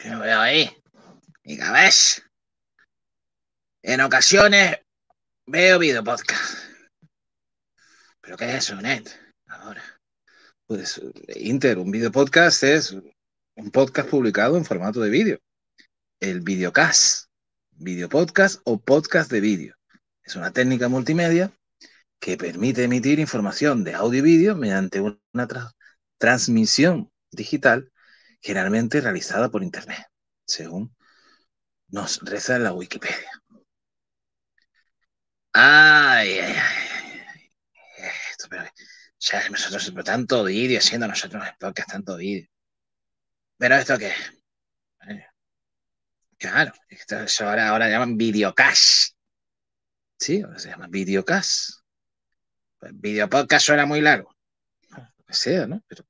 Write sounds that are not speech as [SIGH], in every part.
Que no veo ahí. Mi cabeza. En ocasiones veo video podcast. ¿Pero qué es eso, Net? Ahora. Pues Inter, un video podcast es un podcast publicado en formato de vídeo. El videocast. Video podcast o podcast de vídeo. Es una técnica multimedia que permite emitir información de audio y vídeo mediante una tra transmisión digital generalmente realizada por Internet, según nos reza la Wikipedia. Ay, ay, ay. Esto, pero, ya nosotros siempre tanto vídeo, haciendo nosotros el podcast tanto vídeo. Pero esto qué Claro, esto, ahora, ahora llaman videocast. Sí, ahora se llama videocast. Pues videopodcast suena muy largo. Que sea, ¿no? Pero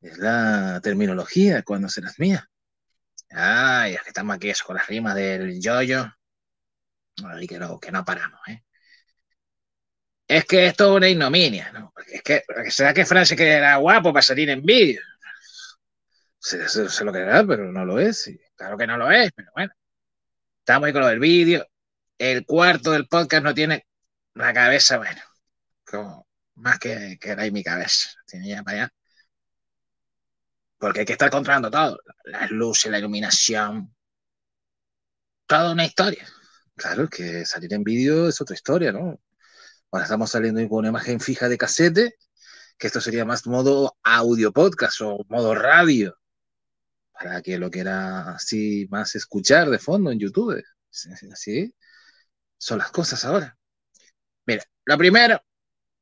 es la terminología cuando se las mía. Ay, es que estamos aquí eso, con las rimas del yoyo. Ay, que no, que no paramos, ¿eh? Es que esto es una ignominia, ¿no? Es que, ¿será que Francia que era guapo para salir en vídeo? Se, se, se, lo creerá, pero no lo es. Claro que no lo es, pero bueno. Estamos ahí con lo del vídeo. El cuarto del podcast no tiene la cabeza, bueno, como más que, que era ahí mi cabeza. Tenía para allá porque hay que estar controlando todo, las luces, la iluminación, toda una historia. Claro, que salir en vídeo es otra historia, ¿no? Ahora estamos saliendo con una imagen fija de casete, que esto sería más modo audio podcast o modo radio, para que lo quiera así más escuchar de fondo en YouTube. [LAUGHS] Así son las cosas ahora. Mira, lo primero,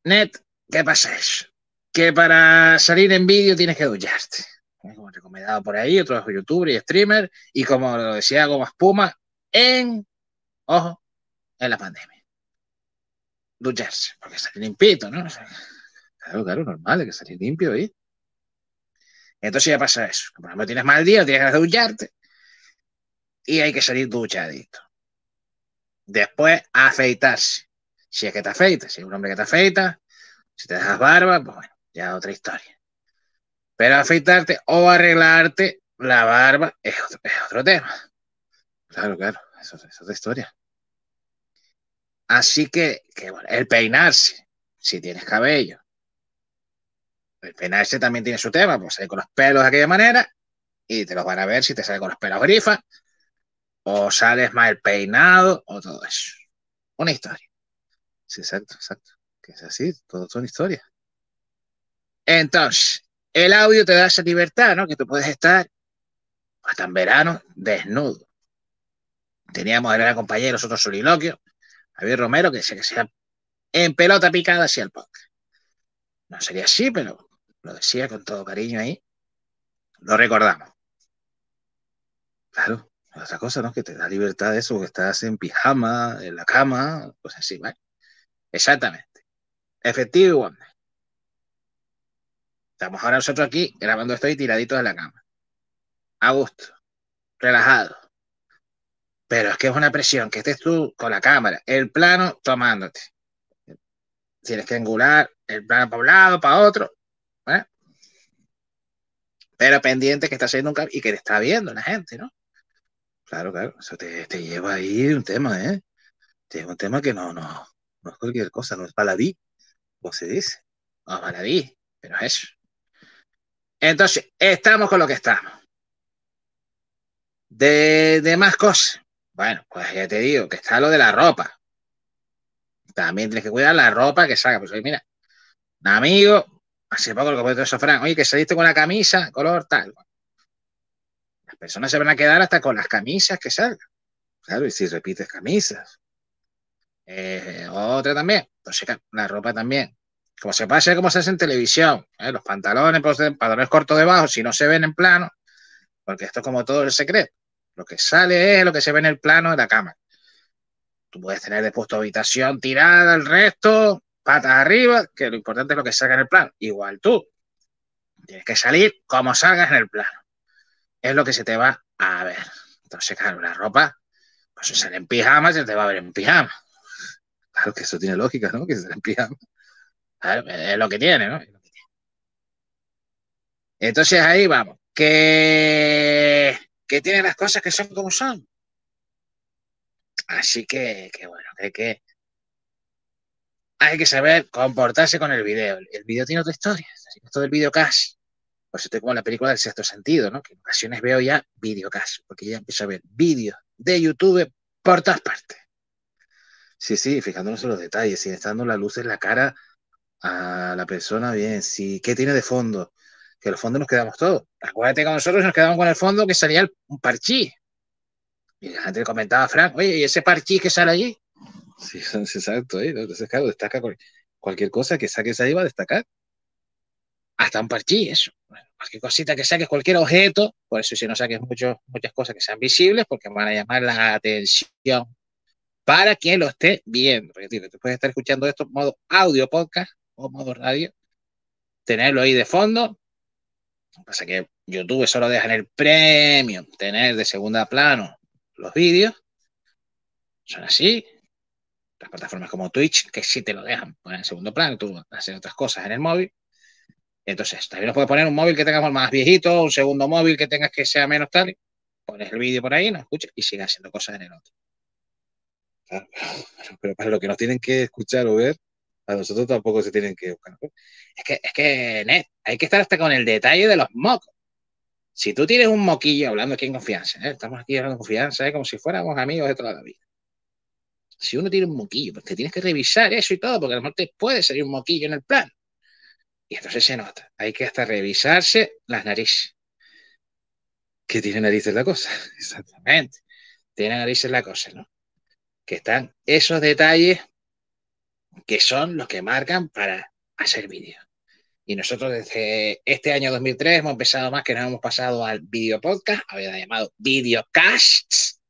net, ¿qué pasa eso? Que para salir en vídeo tienes que ducharte como recomendado por ahí, otros youtubers y streamers, y como lo decía Goma Espuma, en, ojo, en la pandemia. Ducharse, porque salir limpito, ¿no? Claro, claro, normal, hay que salir limpio ahí. Entonces ya pasa eso. Por ejemplo, tienes mal día, tienes que ducharte, y hay que salir duchadito. Después, afeitarse. Si es que te afeitas, si es un hombre que te afeita, si te dejas barba, pues bueno, ya otra historia. Pero afeitarte o arreglarte la barba es otro, es otro tema. Claro, claro, eso, es otra historia. Así que, que bueno, el peinarse, si tienes cabello. El peinarse también tiene su tema, pues sale con los pelos de aquella manera y te los van a ver si te sale con los pelos grifa o sales mal peinado o todo eso. Una historia. Sí, exacto, exacto. Que es así, todo son historias. Entonces, el audio te da esa libertad, ¿no? Que tú puedes estar hasta en verano desnudo. Teníamos el compañero, otro soliloquio, Javier Romero, que decía que sea en pelota picada hacia el podcast. No sería así, pero lo decía con todo cariño ahí. Lo recordamos. Claro, otra cosa, ¿no? Que te da libertad de eso, que estás en pijama, en la cama, pues así, ¿vale? Exactamente. Efectivo igual. Estamos ahora nosotros aquí grabando esto y tiraditos de la cama. A gusto, relajado. Pero es que es una presión, que estés tú con la cámara, el plano tomándote. Tienes que angular el plano para un lado, para otro. ¿eh? Pero pendiente que está haciendo un cambio y que te está viendo la gente, ¿no? Claro, claro, eso te, te lleva ahí un tema, ¿eh? Te lleva un tema que no, no, no es cualquier cosa, no es baladí, como se dice. No es baladí, pero es eso. Entonces, estamos con lo que estamos. De, de, más cosas. Bueno, pues ya te digo que está lo de la ropa. También tienes que cuidar la ropa que salga. Pues mira, un amigo, hace poco lo que de Sofran, oye, que saliste con la camisa, color tal. Las personas se van a quedar hasta con las camisas que salgan. Claro, y si repites camisas. Eh, otra también. Entonces, la ropa también como se pasa como se hace en televisión, ¿eh? los pantalones, pues, pantalones cortos debajo, si no se ven en plano, porque esto es como todo el secreto. Lo que sale es lo que se ve en el plano de la cámara. Tú puedes tener después tu habitación tirada, el resto, patas arriba, que lo importante es lo que salga en el plano. Igual tú. Tienes que salir como salgas en el plano. Es lo que se te va a ver. Entonces, claro, la ropa, pues si sale en pijama, se te va a ver en pijama. [LAUGHS] Claro que eso tiene lógica, ¿no? Que se en pijama. Es lo que tiene, ¿no? Entonces ahí vamos. Que que tiene las cosas que son como son. Así que, que bueno, hay que, hay que saber comportarse con el video. El video tiene otra historia. Esto del videocast. Pues estoy como la película del sexto sentido, ¿no? Que en ocasiones veo ya videocast, porque ya empiezo a ver vídeos de YouTube por todas partes. Sí, sí, fijándonos en los detalles, si está dando la luz en la cara a la persona, bien, sí, ¿qué tiene de fondo? Que los fondos nos quedamos todos. Acuérdate que nosotros nos quedamos con el fondo que salía un parchí. Y la gente comentaba a Frank, oye, ¿y ese parchí que sale allí? Sí, [LAUGHS] exacto, ¿eh? entonces claro, destaca cualquier cosa que saques ahí va a destacar. Hasta un parchí, eso. cualquier cosita que saques, cualquier objeto, por eso si no saques mucho, muchas cosas que sean visibles, porque van a llamar la atención para quien lo esté viendo. Porque tío, tú puedes estar escuchando esto en modo audio podcast o modo radio, tenerlo ahí de fondo. Pasa que YouTube solo deja en el premium tener de segunda plano los vídeos. Son así. Las plataformas como Twitch, que sí te lo dejan poner en segundo plano, tú haces otras cosas en el móvil. Entonces, también nos puedes poner un móvil que tengamos más viejito, un segundo móvil que tengas que sea menos tal. Pones el vídeo por ahí, no escuchas y sigue haciendo cosas en el otro. [LAUGHS] pero, para lo que nos tienen que escuchar o ver, a nosotros tampoco se tienen que buscar. Es que, es que, hay que estar hasta con el detalle de los mocos. Si tú tienes un moquillo, hablando aquí en confianza, ¿eh? estamos aquí hablando en confianza, ¿eh? como si fuéramos amigos de toda la vida. Si uno tiene un moquillo, pues te tienes que revisar eso y todo, porque a lo mejor te puede salir un moquillo en el plan. Y entonces se nota. Hay que hasta revisarse las narices. ¿Qué tiene narices la cosa? [LAUGHS] Exactamente. Tiene narices la cosa, ¿no? que están esos detalles que son los que marcan para hacer vídeos. Y nosotros desde este año 2003 hemos empezado más que nos hemos pasado al video podcast, había llamado videocasts.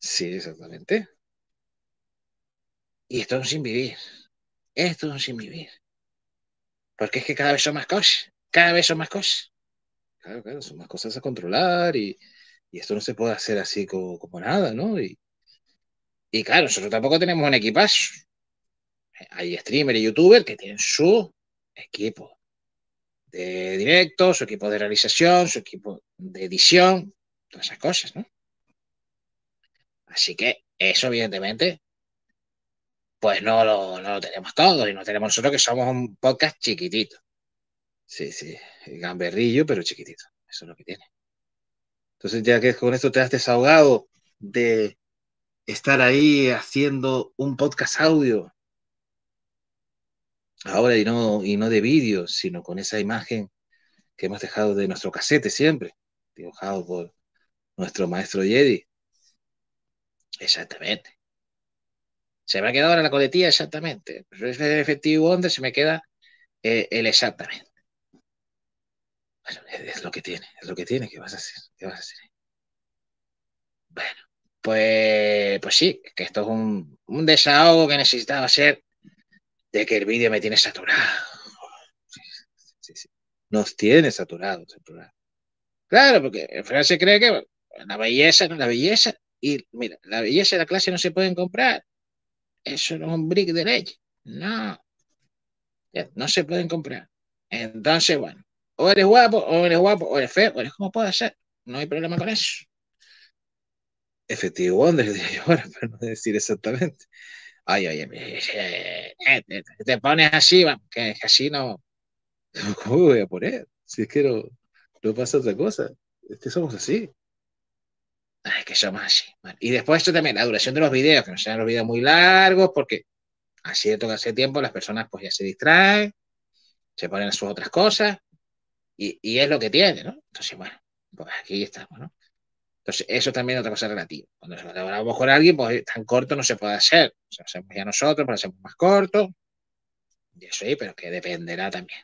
Sí, exactamente. Y esto es un sin vivir. Esto es un sin vivir. Porque es que cada vez son más cosas. Cada vez son más cosas. Claro, claro, son más cosas a controlar y, esto no se puede hacer así como, como nada, ¿no? Y, y claro, nosotros tampoco tenemos un equipazo. Hay streamers y youtubers que tienen su equipo de directo, su equipo de realización, su equipo de edición, todas esas cosas, ¿no? Así que eso, evidentemente, pues no lo, no lo tenemos todos y no tenemos nosotros que somos un podcast chiquitito. Sí, sí, gamberrillo, pero chiquitito. Eso es lo que tiene. Entonces, ya que con esto te has desahogado de estar ahí haciendo un podcast audio. Ahora y no, y no de vídeo, sino con esa imagen que hemos dejado de nuestro casete siempre, dibujado por nuestro maestro Jedi. Exactamente. Se me ha quedado ahora la coletilla exactamente. Pero es efectivo donde se me queda eh, el exactamente. Bueno, es, lo que tiene, es lo que tiene. ¿Qué vas a hacer? ¿Qué vas a hacer? Bueno. Pues, pues sí, que esto es un, desahogo que necesitaba hacer de que el vídeo me tiene saturado. Nos tiene saturados Claro, porque el final se cree que la belleza la belleza. Y mira, la belleza y la clase no se pueden comprar. Eso no es un brick de leche. No. No se pueden comprar. Entonces, bueno, o eres guapo, o eres guapo, o eres feo, o eres como puede ser. No hay problema con eso. Efectivo [LAUGHS] Wonder, diría yo ahora, para no decir exactamente. Ay, oye, eh, eh, te, pones así, que así no. [LAUGHS] ¿Cómo voy a poner? Si es que no, no pasa otra cosa. Es que somos así. Es que somos así. Y después esto también, la duración de los videos, que no sean los videos muy largos, porque así de todo hace tiempo las personas pues ya se distraen, se ponen a sus otras cosas, y, y es lo que tiene, ¿no? Entonces, bueno, pues aquí estamos, ¿no? Entonces, eso también es otra cosa relativa. Cuando nos colaboramos con alguien, pues tan corto no se puede hacer. O sea, hacemos ya nosotros, pero hacemos más corto. Y eso ahí, pero que dependerá también.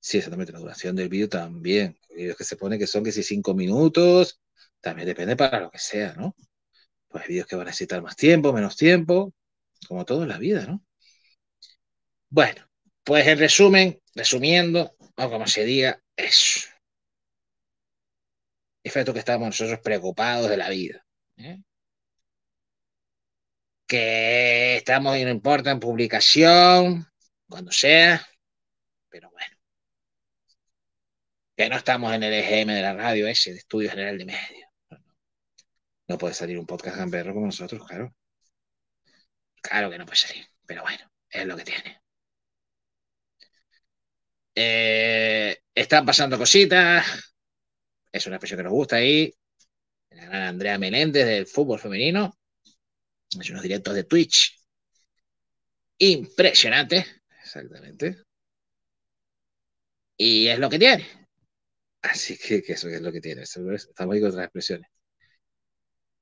Sí, exactamente. La duración del vídeo también. Vídeos que se pone que son que si cinco minutos, también depende para lo que sea, ¿no? Pues hay vídeos que van a necesitar más tiempo, menos tiempo, como todo en la vida, ¿no? Bueno, pues en resumen, resumiendo, o como se diga, eso efecto que estamos nosotros preocupados de la vida. ¿eh? Que estamos y no importa en publicación, cuando sea, pero bueno. Que no estamos en el EGM de la radio ese, de Estudio General de Medios. No puede salir un podcast gamberro como nosotros, claro. Claro que no puede salir, pero bueno, es lo que tiene. Eh, están pasando cositas. Es una expresión que nos gusta ahí. La gran Andrea Menéndez del fútbol femenino. Es unos directos de Twitch. Impresionante. Exactamente. Y es lo que tiene. Así que, eso es lo que tiene. Estamos ahí con otras expresiones.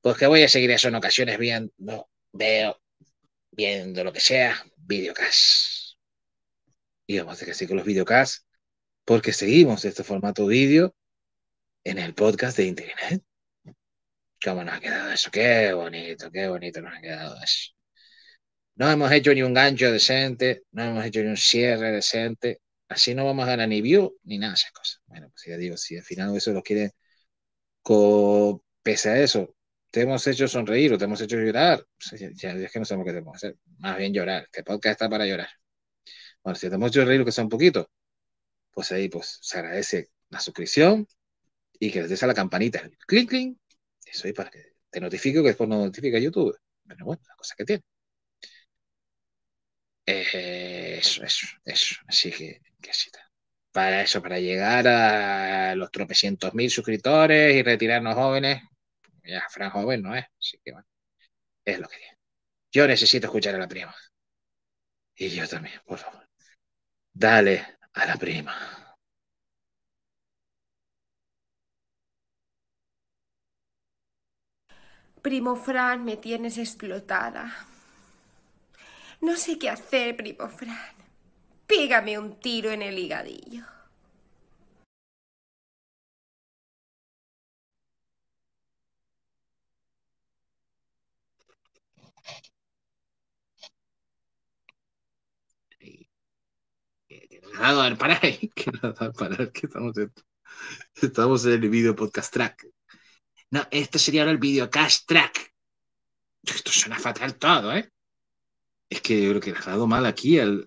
Pues que voy a seguir eso en ocasiones viendo, veo, viendo lo que sea, videocast. Y vamos a que sí con los videocasts, porque seguimos este formato vídeo en el podcast de Internet. ¿Cómo nos ha quedado eso? Qué bonito, qué bonito nos ha quedado eso. No hemos hecho ni un gancho decente, no hemos hecho ni un cierre decente. Así no vamos a ganar ni view ni nada de esas cosas. Bueno, pues ya digo, si al final eso lo quiere, pese a eso, te hemos hecho sonreír o te hemos hecho llorar, pues ya, es que no sabemos qué tenemos que hacer. Más bien llorar. Este podcast está para llorar. Bueno, si te hemos hecho reír, que sea un poquito, pues ahí pues se agradece la suscripción y que des a la campanita, clic, clic, eso ahí para que te notifique que después no notifica YouTube. Pero bueno, la cosa que tiene. Eh, eso, eso, eso. Así que, que está. Para eso, para llegar a los tropecientos mil suscriptores y retirarnos jóvenes, ya Fran joven no es, así que bueno, es lo que tiene. Yo necesito escuchar a la prima. Y yo también, por favor. Dale a la prima. Primo Fran, me tienes explotada. No sé qué hacer, primo Fran. Pígame un tiro en el higadillo. Nada, para ahí, [LAUGHS] que nada, para que estamos en, estamos en el video podcast track. No, esto sería ahora el video cast track. Esto suena fatal todo, ¿eh? Es que yo creo que le ha dado mal aquí al